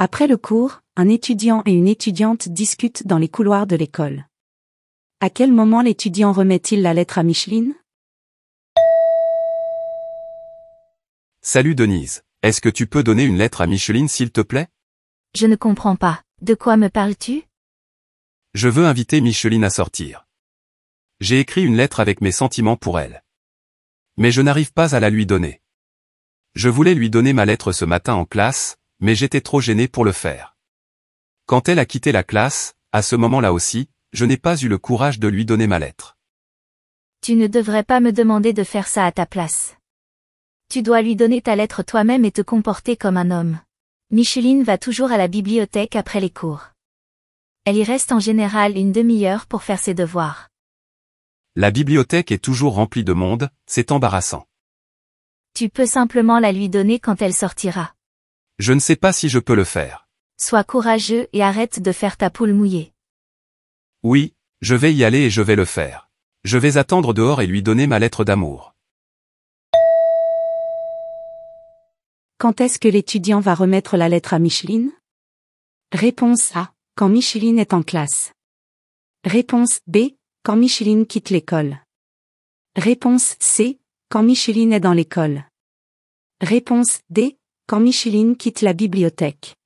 Après le cours, un étudiant et une étudiante discutent dans les couloirs de l'école. À quel moment l'étudiant remet-il la lettre à Micheline? Salut Denise. Est-ce que tu peux donner une lettre à Micheline s'il te plaît? Je ne comprends pas. De quoi me parles-tu? Je veux inviter Micheline à sortir. J'ai écrit une lettre avec mes sentiments pour elle. Mais je n'arrive pas à la lui donner. Je voulais lui donner ma lettre ce matin en classe, mais j'étais trop gêné pour le faire. Quand elle a quitté la classe, à ce moment-là aussi, je n'ai pas eu le courage de lui donner ma lettre. Tu ne devrais pas me demander de faire ça à ta place. Tu dois lui donner ta lettre toi-même et te comporter comme un homme. Micheline va toujours à la bibliothèque après les cours. Elle y reste en général une demi-heure pour faire ses devoirs. La bibliothèque est toujours remplie de monde, c'est embarrassant. Tu peux simplement la lui donner quand elle sortira. Je ne sais pas si je peux le faire. Sois courageux et arrête de faire ta poule mouillée. Oui, je vais y aller et je vais le faire. Je vais attendre dehors et lui donner ma lettre d'amour. Quand est-ce que l'étudiant va remettre la lettre à Micheline? Réponse A. Quand Micheline est en classe. Réponse B. Quand Micheline quitte l'école. Réponse C. Quand Micheline est dans l'école. Réponse D. Quand Micheline quitte la bibliothèque.